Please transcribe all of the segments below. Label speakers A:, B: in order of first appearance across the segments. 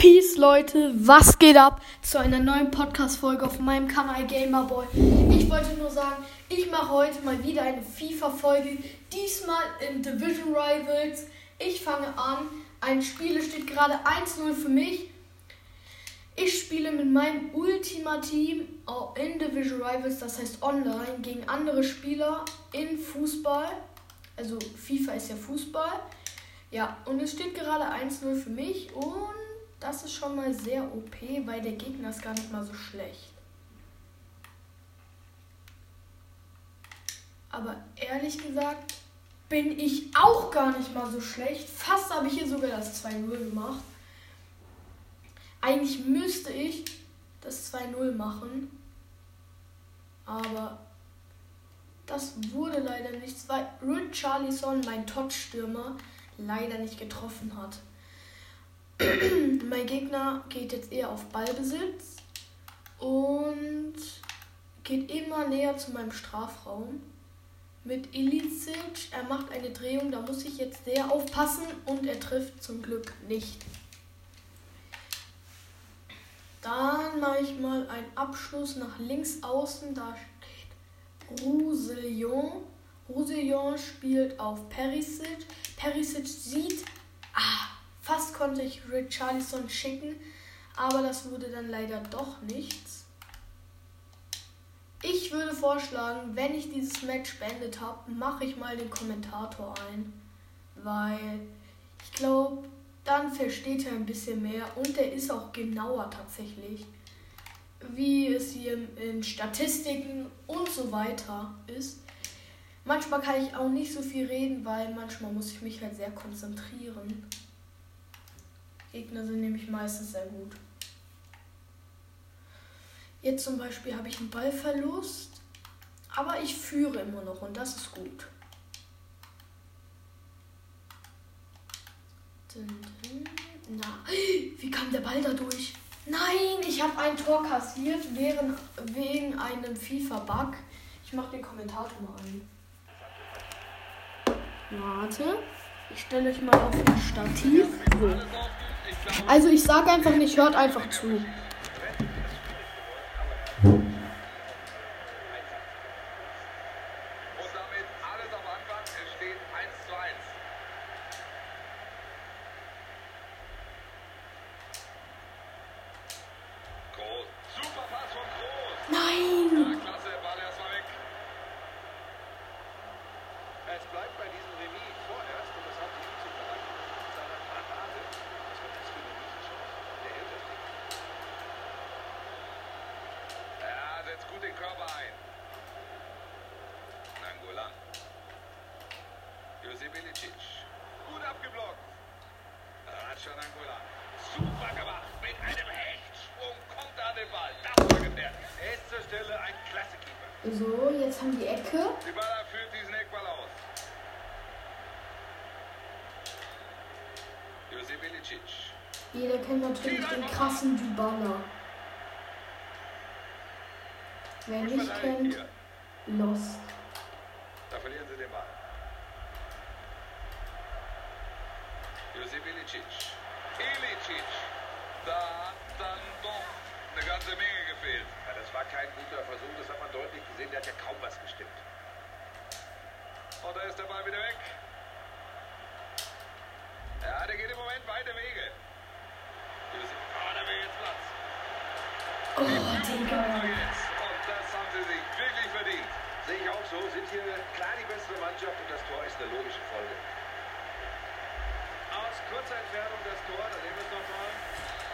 A: Peace, Leute, was geht ab zu einer neuen Podcast-Folge auf meinem Kanal Gamerboy. Ich wollte nur sagen, ich mache heute mal wieder eine FIFA-Folge, diesmal in Division Rivals. Ich fange an, ein Spiel steht gerade 1-0 für mich. Ich spiele mit meinem Ultima-Team in Division Rivals, das heißt online, gegen andere Spieler in Fußball. Also FIFA ist ja Fußball. Ja, und es steht gerade 1-0 für mich und das ist schon mal sehr OP, weil der Gegner ist gar nicht mal so schlecht. Aber ehrlich gesagt bin ich auch gar nicht mal so schlecht. Fast habe ich hier sogar das 2-0 gemacht. Eigentlich müsste ich das 2-0 machen. Aber das wurde leider nichts, weil Richarlison, mein Top-Stürmer, leider nicht getroffen hat. mein Gegner geht jetzt eher auf Ballbesitz und geht immer näher zu meinem Strafraum. Mit Ilicic, er macht eine Drehung, da muss ich jetzt sehr aufpassen und er trifft zum Glück nicht. Dann mache ich mal einen Abschluss nach links außen, da steht Roussillon. Roussillon spielt auf Perisic. Perisic sieht, ah, Fast konnte ich Richarlison schicken, aber das wurde dann leider doch nichts. Ich würde vorschlagen, wenn ich dieses Match beendet habe, mache ich mal den Kommentator ein, weil ich glaube, dann versteht er ein bisschen mehr und er ist auch genauer tatsächlich, wie es hier in Statistiken und so weiter ist. Manchmal kann ich auch nicht so viel reden, weil manchmal muss ich mich halt sehr konzentrieren. Gegner sind nämlich meistens sehr gut. Jetzt zum Beispiel habe ich einen Ballverlust, aber ich führe immer noch und das ist gut. Na, wie kam der Ball da durch? Nein, ich habe ein Tor kassiert während, wegen einem FIFA-Bug. Ich mache den Kommentator mal ein. Warte, ich stelle euch mal auf den Stativ. So. Also ich sage einfach nicht, hört einfach zu.
B: Josip Gut abgeblockt. Ratschan Angola. Super gemacht. Mit einem Hechtsprung kommt er an den Ball. Das war gefährlich. Er ist zur Stelle ein klasse Keeper.
A: So, jetzt haben die Ecke.
B: Dybala führt diesen Eckball aus. Josip Ilicic.
A: Jeder kennt natürlich den krassen Dybala. Wer nicht kennt, Lost.
B: Da verlieren sie den Ball. Josip Ilicic. Ilicic. Da hat dann doch eine ganze Menge gefehlt. Ja, das war kein guter Versuch, das hat man deutlich gesehen. Der hat ja kaum was gestimmt. Und da ist der Ball wieder weg. Ja, der geht im Moment weite Wege. Oh, da wäre jetzt Platz.
A: Oh, Digga.
B: Und das haben sie sich wirklich verdient. Sehe ich auch so. Sind hier klar die bessere Mannschaft und das Tor ist eine logische Folge aus kurzer Entfernung das Tor, da sehen wir es nochmal.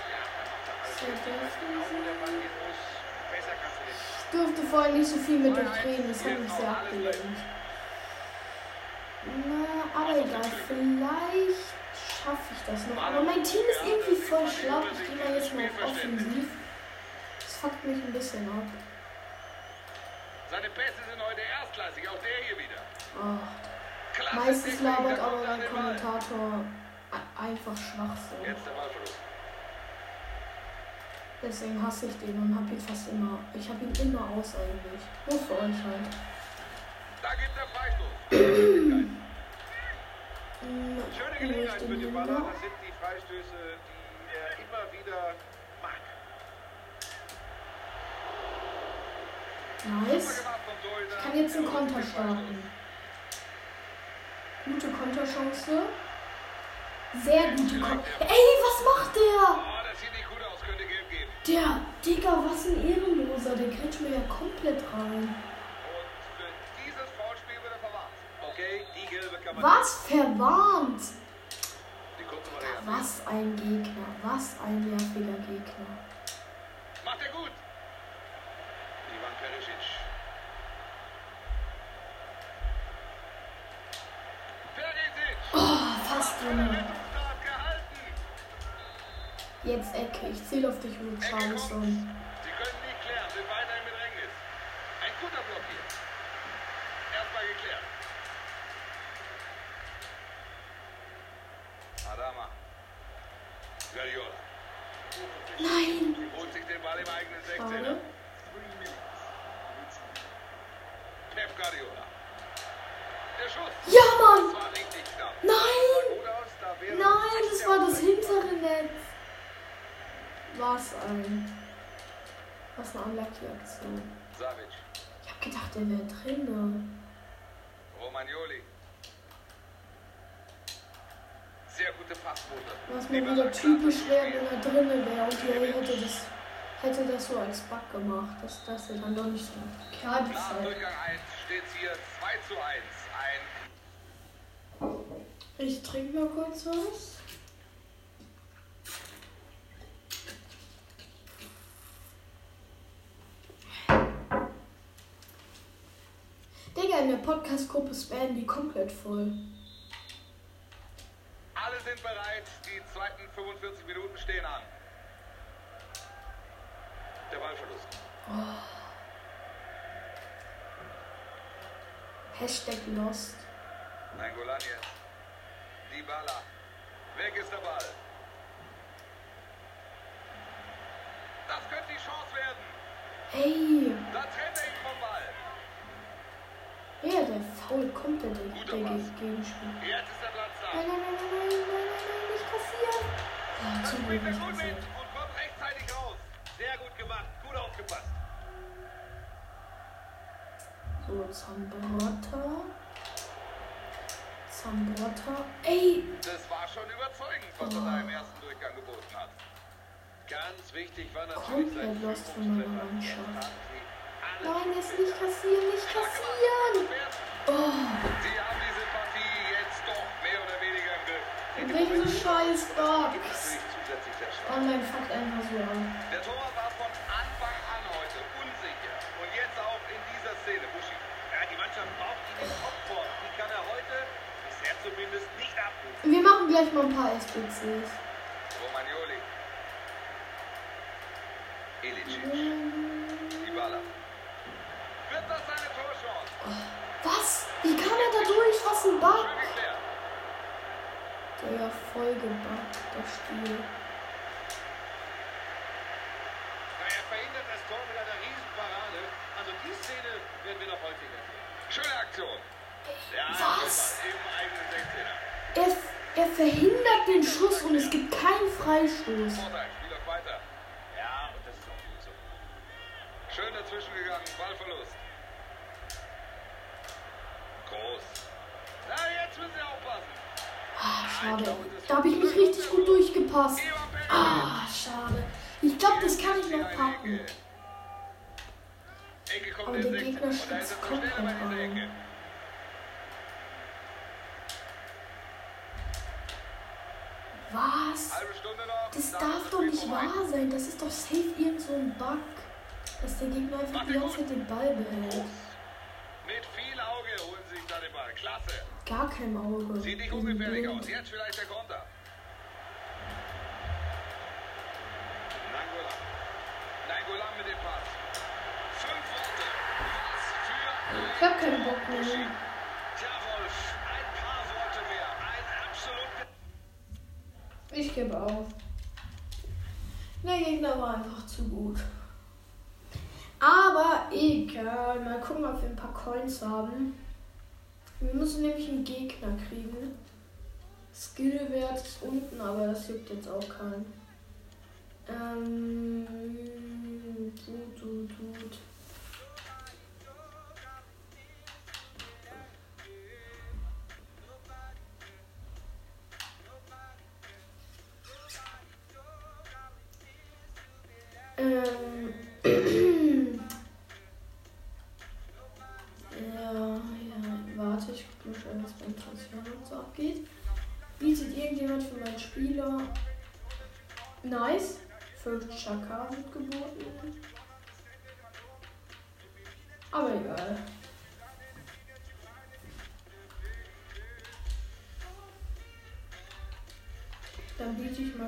B: Ja, er macht da alles. Auch wo der Ball gehen muss, besser kannst du nicht.
A: Ich durfte vorher nicht so viel mit euch reden, das hat mich sehr abgelenkt. Na, aber egal, vielleicht schaffe ich das noch. Aber mein Team ist irgendwie voll schlau. Ich gehe mal jetzt mal auf offensiv. Das fuckt mich ein bisschen ab.
B: Seine Pässe sind heute erstklassig, auch der hier wieder.
A: Oh. Meistens labert aber mein Kommentator einfach Schwachsinn.
B: Jetzt der Ballverlust.
A: Deswegen hasse ich den und hab ihn fast immer. Ich hab ihn immer aus eigentlich. Nur für euch halt.
B: Da gibt der Freistoß. Schöne Gelegenheit für die Baller. Das sind die Freistöße, die er immer wieder mag.
A: Nice. Ich kann jetzt einen Konter starten. Gute Konterchance. Sehr gute Konter. Ey, was macht der?
B: Oh.
A: Der, Digga, was ein Ehrenloser. Der kriegt mir ja komplett rein. Was? Verwarnt? Was ein Gegner. Was ein nerviger Gegner.
B: Macht er gut. Ivan Perisic. Perisic.
A: Oh, fast drin. Jetzt Ecke. Ich zähle auf dich,
B: Ecke
A: Richarlison.
B: kommt. Sie können nicht klären, sind weiter im Bedrängnis. Ein guter Block hier. Erstmal geklärt. Adama. Guardiola.
A: Nein.
B: Holt sich den Ball im eigenen 16er.
A: Schade.
B: Pep Guardiola. Der Schuss.
A: Ja, Mann. Nein. Nein, das war das hintere Netz. Was ein. Was eine unlucky Aktion.
B: Savic.
A: Ich hab gedacht, der wäre drin.
B: Romagnoli. Sehr gute Passquote.
A: Was mir wieder typisch wäre, wenn er drinne wäre und ihr hätte das, hätte das so als Bug gemacht, dass das ja dann doch nicht so klar die
B: Nach
A: Zeit.
B: Durchgang 1 steht es hier 2 zu 1. Ein
A: Ich trinke mal kurz was. Digga, in der Podcast-Gruppe spammen die komplett voll.
B: Sind bereit. Die zweiten 45 Minuten stehen an. Der Ballverlust.
A: Hashtag Lost.
B: Nangolan jetzt. Dybala. Weg ist der Ball. Das könnte die Chance werden.
A: Ey,
B: Da trennt er ihn vom Ball.
A: ja, der faul komplett der,
B: Guter Pass.
A: Gegenspieler.
B: Jetzt ist der Platz.
A: Nein, nein, nein, nein, nein, nein, nein, nein, nicht kassieren. Ja, zum Glück nicht kassiert.
B: Und kommt rechtzeitig raus. Sehr gut gemacht. Gut aufgepasst.
A: So, Zambrotta. Zambrotta. Ey!
B: Das war schon überzeugend, was oh. er da im ersten Durchgang geboten hat. Ganz wichtig war natürlich
A: Komplett
B: sein
A: lost von meiner Mannschaft. Nein, jetzt nicht kassieren, nicht kassieren! Oh!
B: Griff.
A: welche scheiß Bug.
B: Gibt natürlich zusätzlich der Schlag.
A: Online fuckt einfach so an.
B: Der Torwart war von Anfang an heute unsicher. Und jetzt auch in dieser Szene, Buschi. Ja, die Mannschaft braucht ihn in Topform. Die kann er heute bisher zumindest nicht abrufen.
A: Wir machen gleich mal ein paar SBCs.
B: Romagnoli. Ilicic. Dybala. Wird das seine Torchance?
A: Was? Wie kam er da durch? Was ein Bug.
B: Geklärt.
A: Der voll gebuggt, der Spiel.
B: Na, Er verhindert das Tor mit einer Riesenparade. Also die Szene werden wir noch häufiger sehen. Schöne Aktion. Ja,
A: Was?
B: Im eigenen 16er.
A: Er, er verhindert den Schuss und es gibt keinen Freistoß.
B: Ja, und das ist auch gut so. Schön dazwischen gegangen, Ballverlust. Groß. Na, jetzt müssen Sie aufpassen.
A: Schade. Da habe ich mich richtig gut durchgepasst. Ah, schade. Ich glaube, das kann ich noch packen.
B: Kommt
A: Aber der
B: 16.
A: Gegner schützt komplett
B: dieser
A: rein. Was? Das darf doch nicht wahr sein. Das ist doch safe irgend so ein Bug. Dass der Gegner einfach die ganze Zeit den Ball behält.
B: Mit viel Auge holen sie sich da den Ball. Klasse.
A: Gar kein Auge.
B: Sieht nicht ungefährlich aus. Jetzt vielleicht der Konter. Nangola. Nangola mit dem Pass. Fünf Worte. Was für
A: Ich hab keinen Bock mehr.
B: Tja, Wolf, ein paar Worte mehr. Ein absolut
A: Ich gebe auf. Der Gegner war einfach zu gut. Aber egal. Mal gucken, ob wir ein paar Coins haben. Wir müssen nämlich einen Gegner kriegen. Skillwert ist unten, aber das juckt jetzt auch keinen. Ähm, gut, gut, gut.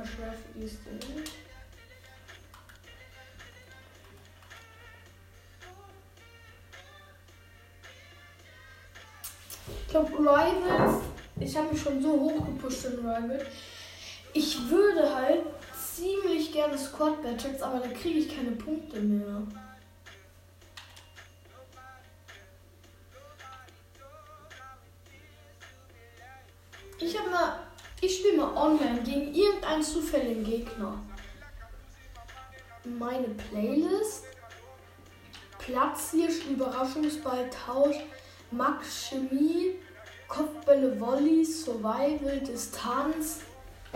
A: Für die Stelle. Ich glaube, Rivals, ich habe mich schon so hoch gepusht in Rivals. Ich würde halt ziemlich gerne Squad Battles, aber da kriege ich keine Punkte mehr. Ich spiele mal online gegen irgendeinen zufälligen Gegner. Meine Playlist. Platzhirsch, Überraschungsball, Tausch, Max Chemie, Kopfbälle, Volley, Survival, Distanz,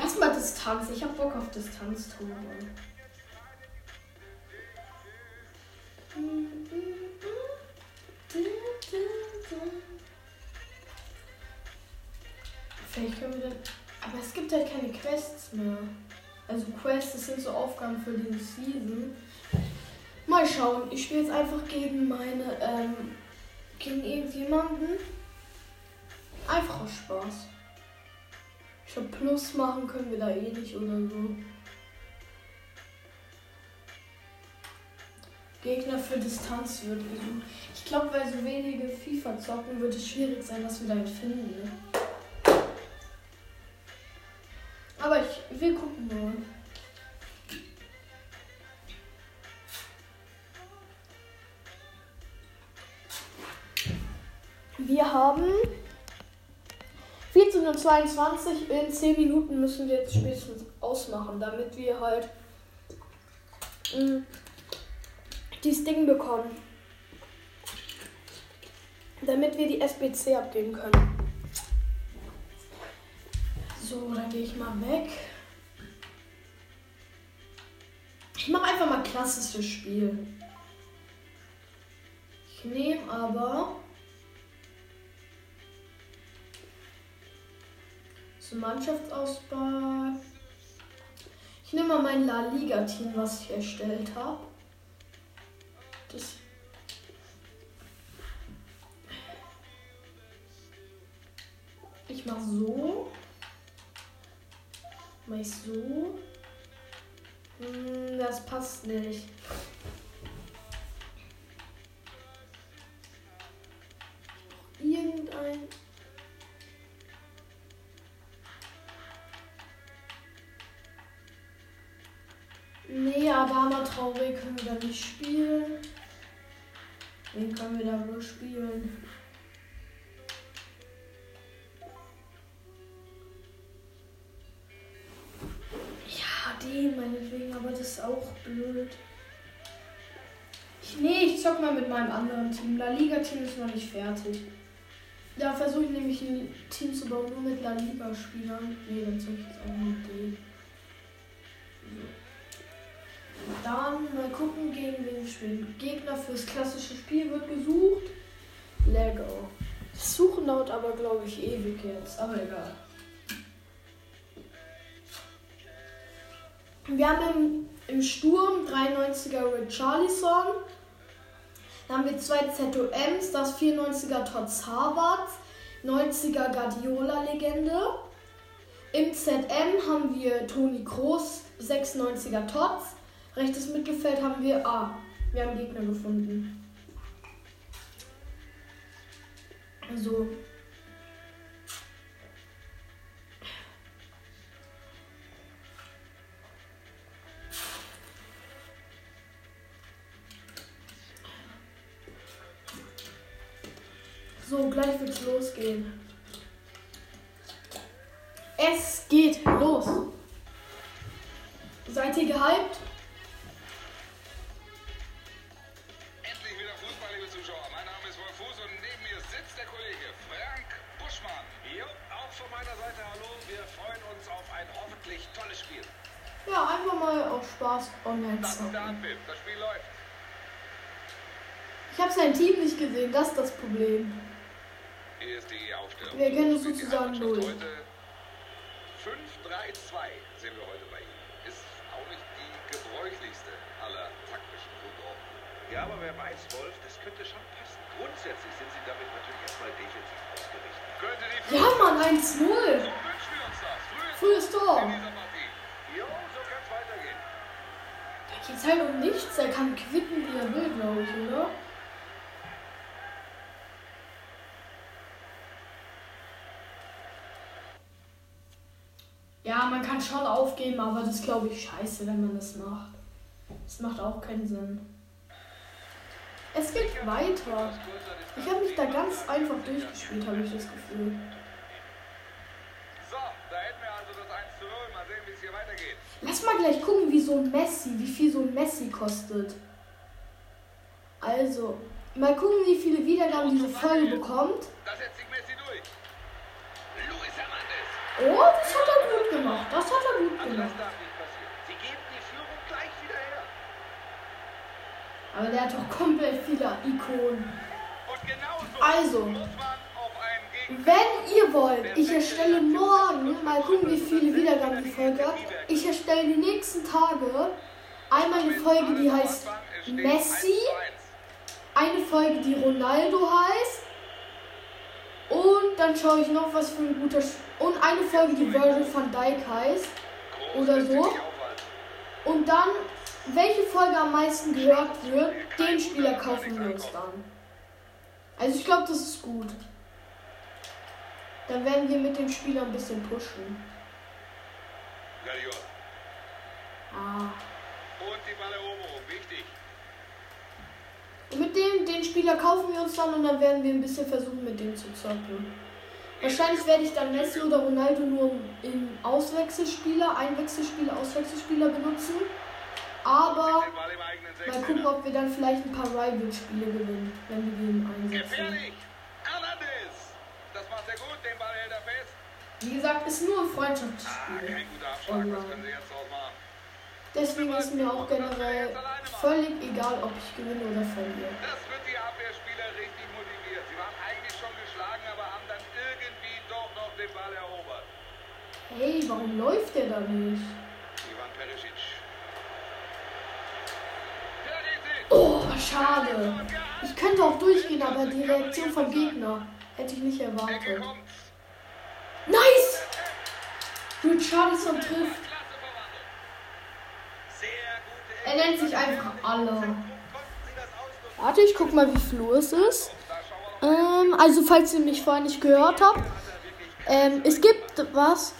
A: Erstmal Distanz. Ich hab Bock auf Distanz, Tore. Vielleicht können wir. Aber es gibt halt keine Quests mehr. Also Quests, das sind so Aufgaben für den Season. Mal schauen. Ich spiele jetzt einfach gegen meine, ähm, gegen irgendjemanden. Einfach aus Spaß. Ich glaube, Plus machen können wir da eh nicht oder so. Gegner für Distanz wird gesucht. Ich glaube, weil so wenige FIFA zocken, wird es schwierig sein, dass wir da einen finden. Ne? 14.22 Uhr, in 10 Minuten müssen wir jetzt spätestens ausmachen, damit wir halt mh, mm, dieses Ding bekommen. Damit wir die SBC abgeben können. So, dann gehe ich mal weg. Ich mache einfach mal klassisches Spiel. Ich nehme aber zum Mannschaftsausbau. Ich nehme mal mein La Liga-Team, was ich erstellt habe. Das ich mache so. Mach ich so. Hm, das passt nicht. Irgendein Traoré können wir da nicht spielen. Wen können wir da nur spielen? Ja, den meinetwegen, aber das ist auch blöd. Ich, nee, ich zock mal mit meinem anderen Team. La Liga-Team ist noch nicht fertig. Da versuche ich nämlich ein Team zu bauen, nur mit La Liga-Spielern. Nee, dann zock ich jetzt auch mit denen. So. Dann mal gucken, gegen wen spielen. Gegner fürs klassische Spiel wird gesucht. Lego. Das Suchen dauert aber, glaube ich, ewig jetzt. Aber egal. Wir haben im, im Sturm 93er Richarlison. Dann haben wir zwei ZOMs, das 94er Tots Harvard, 90er Guardiola-Legende. Im ZM haben wir Toni Kroos, 96er Tots, Rechtes Mittelfeld haben wir A. Ah, wir haben Gegner gefunden. So. So, gleich wird's losgehen. Es geht los. Seid ihr gehypt? Gesehen, das ist das Problem.
B: Hier ist die Aufstellung.
A: Wir kennen uns sozusagen null.
B: Heute 5-3-2 sehen wir heute bei Ihnen. Ist auch nicht die gebräuchlichste aller taktischen Grundordnungen.
C: Ja, aber wer weiß, Wolf, das könnte schon passen. Grundsätzlich sind sie damit natürlich erstmal defensiv ausgerichtet.
B: Könnte die
A: Ja, Mann, 1-0.
B: So wünschen wir uns das. Frühes
A: Frühes Tor.
C: Jo, so kann's weitergehen.
A: Da geht's halt um nichts. Er kann quitten, wie er will, glaube ich, oder? Ja, man kann schon aufgeben, aber das glaube ich scheiße, wenn man das macht. Das macht auch keinen Sinn. Es geht weiter. Ich habe mich da ganz einfach durchgespielt, habe ich das Gefühl.
B: So, da hätten wir also das 1 zu 0. Mal sehen, wie es hier weitergeht.
A: Lass mal gleich gucken, wie so ein Messi, wie viel so ein Messi kostet. Also, mal gucken, wie viele Wiedergaben diese Folge bekommt.
B: Da setzt sich Messi durch. Luis Hernandez.
A: Oh, das hat. Das hat er gut gemacht.
C: darf nicht passieren. Sie geben die Führung gleich wieder her.
A: Aber der hat doch komplett viele Ikonen.
B: Und genauso
A: Also. Wenn ihr wollt, ich erstelle morgen, mal gucken, wie viele Wiedergaben die Folge hat. Ich erstelle die nächsten Tage einmal eine Folge, die heißt Messi, eine Folge, die Ronaldo heißt. Und dann schaue ich noch, was für ein guter. Sch und eine Folge, die Virgil van Dijk heißt. oder so. Und dann, welche Folge am meisten gehört wird, den Spieler kaufen wir uns dann. Also ich glaube, das ist gut. Dann werden wir mit dem Spieler ein bisschen pushen. Ah.
B: Und
A: mit dem, den Spieler kaufen wir uns dann und dann werden wir ein bisschen versuchen, mit dem zu zocken. Wahrscheinlich werde ich dann Messi oder Ronaldo nur im Auswechselspieler, Einwechselspieler, Auswechselspieler benutzen. Aber mal gucken, ob wir dann vielleicht ein paar Rival-Spiele gewinnen, wenn wir den einsetzen. Wie gesagt, ist nur ein Freundschaftsspiel.
B: machen?
A: Deswegen ist mir auch generell völlig egal, ob ich gewinne oder verliere.
B: Das wird die Abwehrspieler richtig motiviert. Sie waren eigentlich schon geschlagen, aber haben den Ball erobert.
A: Hey, warum läuft der da nicht?
B: Ivan Perisic.
A: Oh, schade. Ich könnte auch durchgehen, aber die Reaktion vom Gegner hätte ich nicht erwartet. Nice! Richarlison trifft. Er nennt sich einfach alle. Warte, ich guck mal, wie viel Uhr es ist. Ähm, also, falls ihr mich vorher nicht gehört habt, ähm, es gibt was.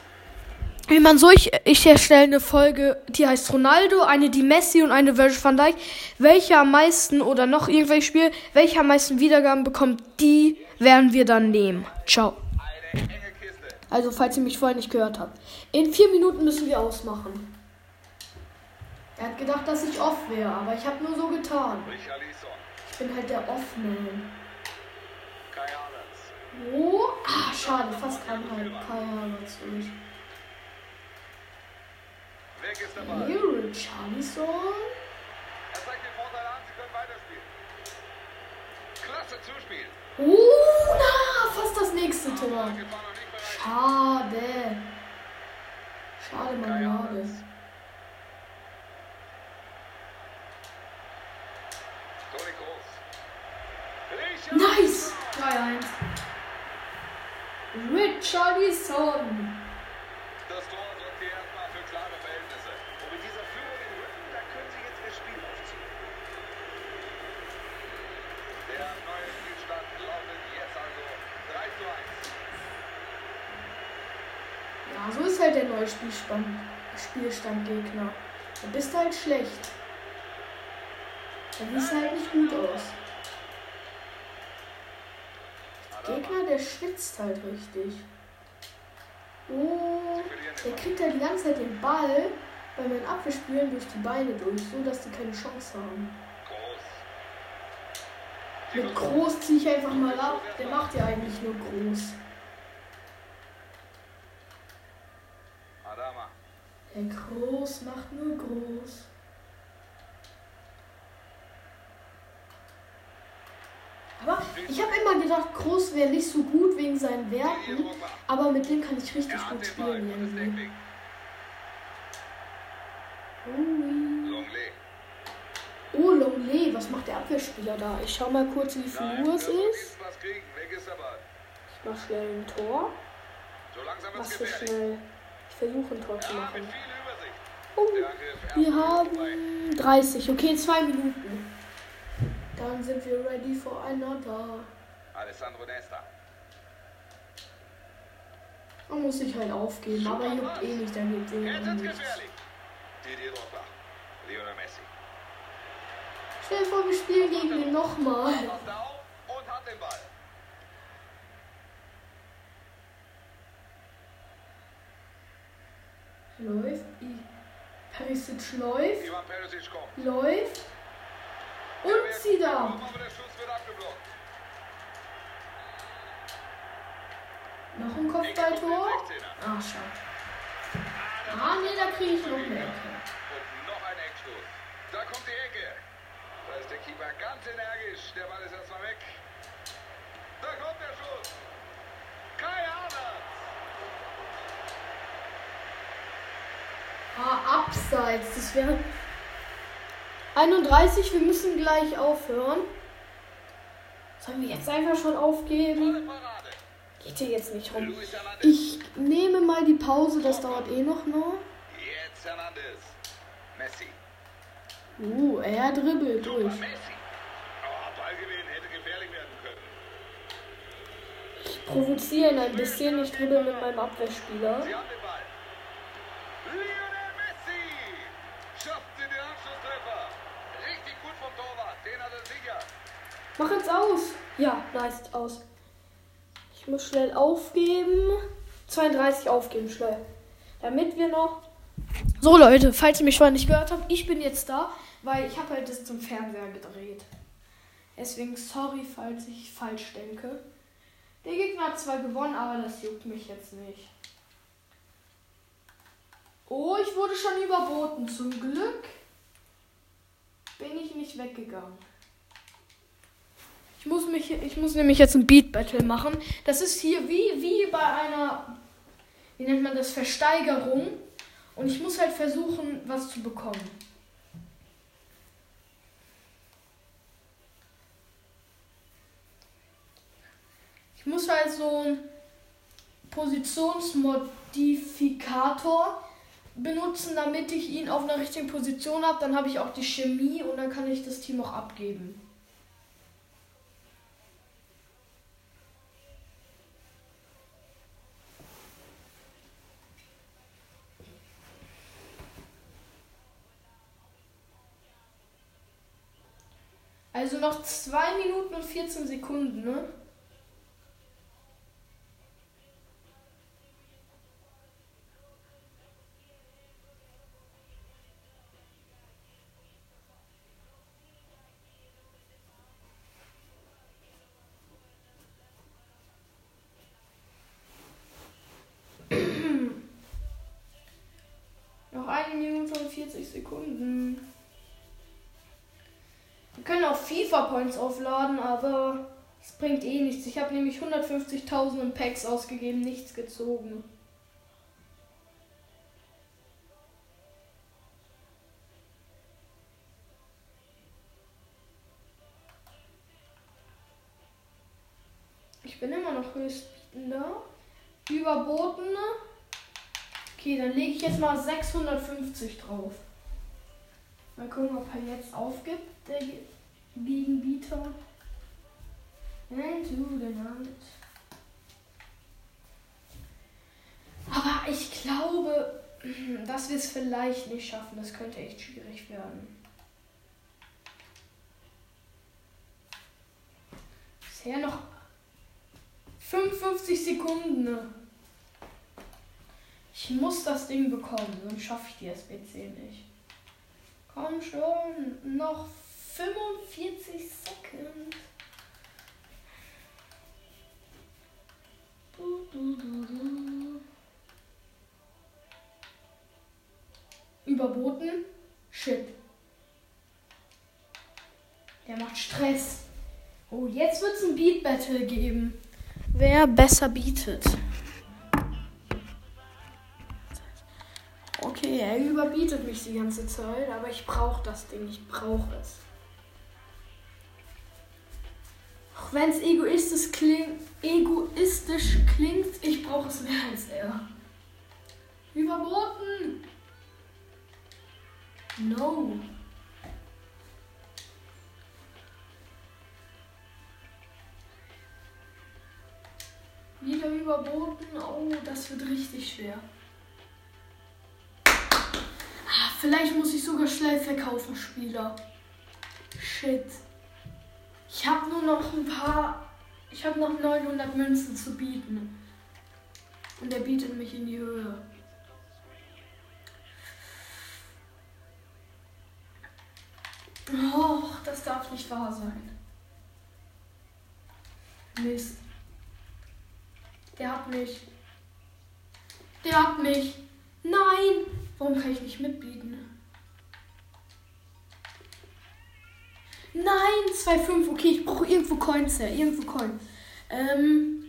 A: Wie man so, ich, ich erstelle eine Folge, die heißt Ronaldo, eine die Messi und eine Virgil van Dijk. Welcher am meisten oder noch irgendwelche Spiel, welcher am meisten Wiedergaben bekommt, die werden wir dann nehmen. Ciao. Also, falls ihr mich vorher nicht gehört habt. In vier Minuten müssen wir ausmachen. Er hat gedacht, dass ich off wäre, aber ich habe nur so getan. Ich bin halt der
B: Havertz.
A: Oh, ah, schade, fast kam halt Kai Havertz durch. Hey, Richarlison.
B: Er zeigt den Vorteil an, sie können weiterspielen. Klasse Zuspiel.
A: Oh, na, fast das nächste Tor. Schade. Schade,
B: Kai
A: Marmelade.
B: Havertz. Toni Kroos. Richarlison.
A: Nice. 3-1. Richarlison.
B: Das Tor sorgt hier erstmal für klare Verhältnisse.
C: Und mit dieser Führung im Rücken, da können sie jetzt ihr Spiel aufziehen.
B: Der neue Spielstand lautet jetzt also 3 zu 1.
A: Ja, so ist halt der neue Spielstand, Spielstand Gegner. Du bist halt schlecht. Der sieht halt nicht gut aus. Der Gegner, der schwitzt halt richtig. Oh, der kriegt halt die ganze Zeit den Ball bei meinen Abwehrspielern durch die Beine durch, so dass die keine Chance haben. Mit Groß ziehe ich einfach mal ab. Der macht ja eigentlich nur Groß. Der Groß macht nur Groß. Aber ich habe immer gedacht, Groß wäre nicht so gut wegen seinen Werten. Aber mit dem kann ich richtig gut spielen irgendwie. Oh, Longley, was macht der Abwehrspieler da? Ich schau mal kurz, wie viel Uhr es ist. Ich mach schnell ein Tor. Was für schnell. Ich versuche ein Tor zu machen. Oh, wir haben 30. Okay, zwei Minuten. Dann sind wir ready for another.
B: Alessandro Nesta.
A: Man muss sich halt aufgeben, aber juckt eh nicht, dann
B: wird's
A: nichts.
B: gefährlich. Didier Drogba. Lionel Messi.
A: Stell dir vor, wir spielen gegen ihn nochmal.
B: Und hat den Ball.
A: Läuft. Perisic läuft.
B: Ivan Perisic kommt.
A: Läuft.
B: Schuss wird abgeblockt.
A: Noch ein Kopfballtor. Ah, schade. Ah, nee, da kriege ich noch eine Ecke.
B: Und noch ein Eckstoß. Da kommt die Ecke. Da ist der Keeper ganz energisch. Der Ball ist erstmal weg. Da kommt der Schuss. Kai Havertz.
A: Ah, abseits. Das wäre 31. Wir müssen gleich aufhören. Sollen wir jetzt einfach schon aufgeben? Geht hier jetzt nicht rum. Ich nehme mal die Pause. Das dauert eh noch.
B: Jetzt Hernandez. Messi.
A: Uh, er dribbelt durch. Ich provoziere ihn ein bisschen. Ich dribbel mit meinem Abwehrspieler.
B: Sie haben den Ball. Lionel Messi. Schafft sie den Anschlusstreffer. Richtig gut vom Torwart. Den hat er sicher.
A: Mach jetzt aus. Ja, nice, aus. Ich muss schnell aufgeben. 32 aufgeben, schnell. Damit wir noch. So Leute, falls ihr mich vorher nicht gehört habt, ich bin jetzt da, weil ich habe halt das zum Fernseher gedreht. Deswegen sorry, falls ich falsch denke. Der Gegner hat zwar gewonnen, aber das juckt mich jetzt nicht. Oh, ich wurde schon überboten. Zum Glück bin ich nicht weggegangen. Ich muss, mich, ich muss nämlich jetzt ein Beat Battle machen. Das ist hier wie, wie bei einer, wie nennt man das, Versteigerung. Und ich muss halt versuchen, was zu bekommen. Ich muss halt so einen Positionsmodifikator benutzen, damit ich ihn auf einer richtigen Position habe. Dann habe ich auch die Chemie und dann kann ich das Team auch abgeben. Also noch 2 Minuten und 14 Sekunden, ne? Noch eine Minute und 40 Sekunden. Auch FIFA-Points aufladen, aber es bringt eh nichts. Ich habe nämlich 150.000 in Packs ausgegeben, nichts gezogen. Ich bin immer noch höchstbietender. Überbotene. Okay, dann lege ich jetzt mal 650 drauf. Mal gucken, ob er jetzt aufgibt, der Ge- Gegenbieter. Into the night. Aber ich glaube, dass wir es vielleicht nicht schaffen. Das könnte echt schwierig werden. Bisher noch 55 Sekunden. Ich muss das Ding bekommen, sonst schaffe ich die SBC nicht. Komm schon, noch 45 Sekunden. Du, du, du. Überboten. Shit. Der macht Stress. Oh, jetzt wird es ein Beat Battle geben. Wer besser bietet. Okay, er überbietet mich die ganze Zeit, aber ich brauche das Ding, ich brauche es. Auch wenn es egoistisch, kling egoistisch klingt, ich brauche es mehr als er. Überboten! No. Wieder überboten. Oh, das wird richtig schwer. Ah, vielleicht muss ich sogar schnell verkaufen, Spieler. Shit. Ich habe nur noch ein paar. Ich habe noch 900 Münzen zu bieten. Und er bietet mich in die Höhe. Oh, das darf nicht wahr sein. Mist. Der hat mich. Der hat mich. Nein! Warum kann ich nicht mitbieten? Nein, 2,5. Okay, ich brauche irgendwo Coins her. Irgendwo Coins. Ähm.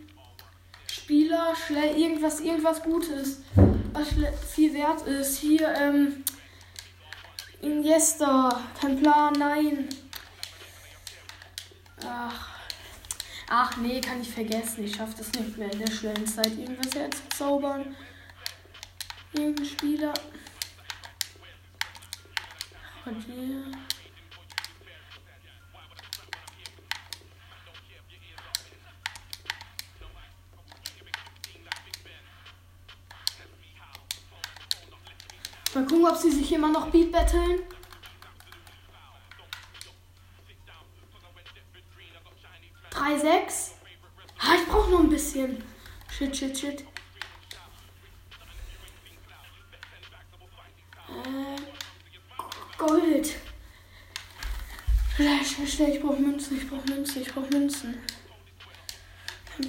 A: Spieler, schnell irgendwas, irgendwas Gutes. Was viel wert ist. Hier, ähm. Iniesta. Kein Plan, nein. Ach. Ach nee, kann ich vergessen. Ich schaffe das nicht mehr in der schnellen Zeit, irgendwas herzuzaubern. Irgendein Spieler. Und hier. Mal gucken, ob sie sich immer noch Beat battlen. Drei, sechs. Ah, ich brauche noch ein bisschen. Shit, shit, shit. Äh, Gold. Schnell, schnell, schnell. Ich brauche Münzen, ich brauche Münzen, ich brauche Münzen.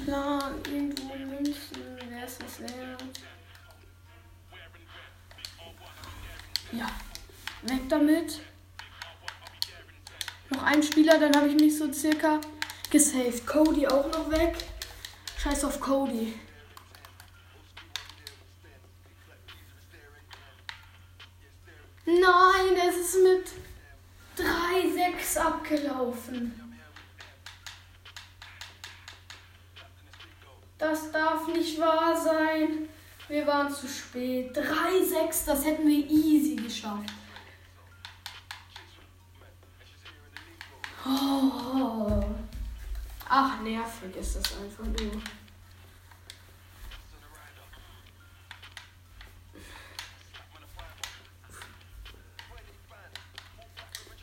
A: Plan. Irgendwo Münzen. Wer ist das wert? Ja. Weg damit. Noch ein Spieler, dann habe ich mich so circa gesaved. Cody auch noch weg. Scheiß auf Cody. Nein, es ist mit 3-6 abgelaufen. Das darf nicht wahr sein. Wir waren zu spät. 3-6, das hätten wir easy geschafft. Oh. Ach, nervig ist das einfach nur.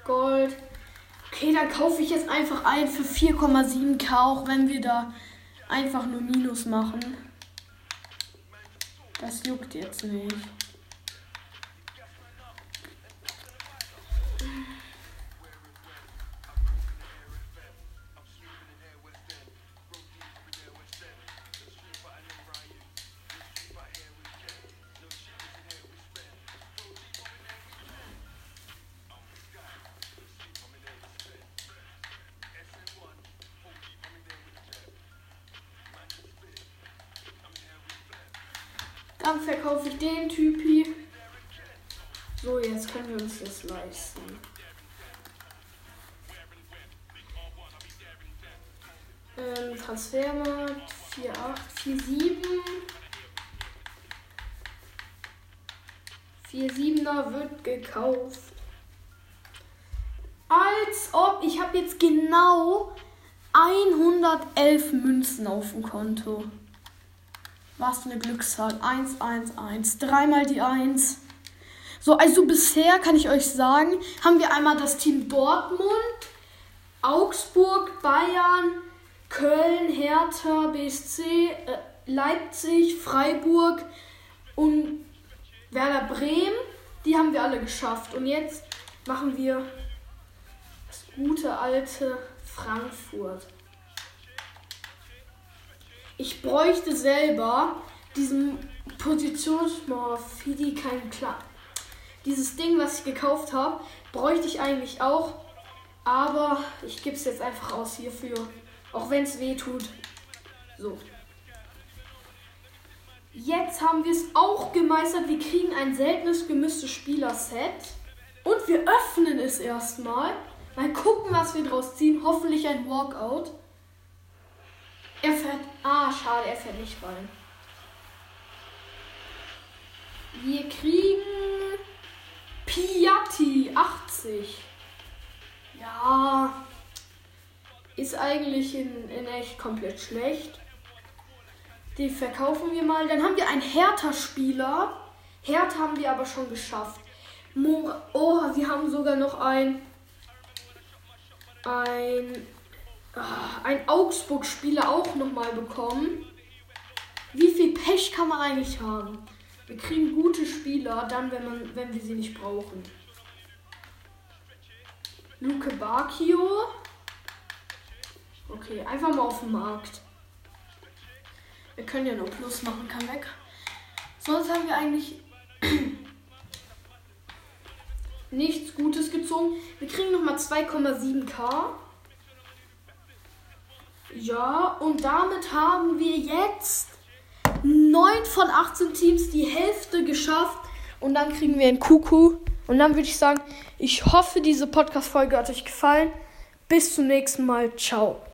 A: Gold. Okay, dann kaufe ich jetzt einfach ein für 4,7k, auch wenn wir da einfach nur Minus machen. Das juckt jetzt nicht. Verkaufe ich den Typi. So, jetzt können wir uns das leisten. Ähm, Transfermarkt 48, 47. 47er wird gekauft. Als ob ich habe jetzt genau 111 Münzen auf dem Konto. Was für eine Glückszahl. 1, 1, 1. Dreimal die 1. So, also bisher kann ich euch sagen, haben wir einmal das Team Dortmund, Augsburg, Bayern, Köln, Hertha, BSC, äh, Leipzig, Freiburg und Werder Bremen, die haben wir alle geschafft. Und jetzt machen wir das gute alte Frankfurt. Ich bräuchte selber diesen Positionsmorphidi kein klar. Dieses Ding, was ich gekauft habe, bräuchte ich eigentlich auch. Aber ich gebe es jetzt einfach aus hierfür. Auch wenn es weh tut. So. Jetzt haben wir es auch gemeistert. Wir kriegen ein seltenes gemischtes Spielerset. Und wir öffnen es erstmal. Mal gucken, was wir draus ziehen. Hoffentlich ein Walkout. Er fährt. Ah, schade, er fährt nicht rein. Wir kriegen Piatti 80. Ja. Ist eigentlich in, in echt komplett schlecht. Die verkaufen wir mal. Dann haben wir einen Hertha-Spieler. Hertha haben wir aber schon geschafft. Mor oh, wir haben sogar noch ein. Ein. Ah, ein Augsburg-Spieler auch nochmal bekommen. Wie viel Pech kann man eigentlich haben? Wir kriegen gute Spieler, dann, wenn, man, wenn wir sie nicht brauchen. Luke Bakio. Okay, einfach mal auf den Markt. Wir können ja nur Plus machen, kann weg. Sonst haben wir eigentlich nichts Gutes gezogen. Wir kriegen nochmal 2,7k. Ja, und damit haben wir jetzt 9 von 18 Teams die Hälfte geschafft. Und dann kriegen wir einen Kuku. Und dann würde ich sagen, ich hoffe, diese Podcast-Folge hat euch gefallen. Bis zum nächsten Mal. Ciao.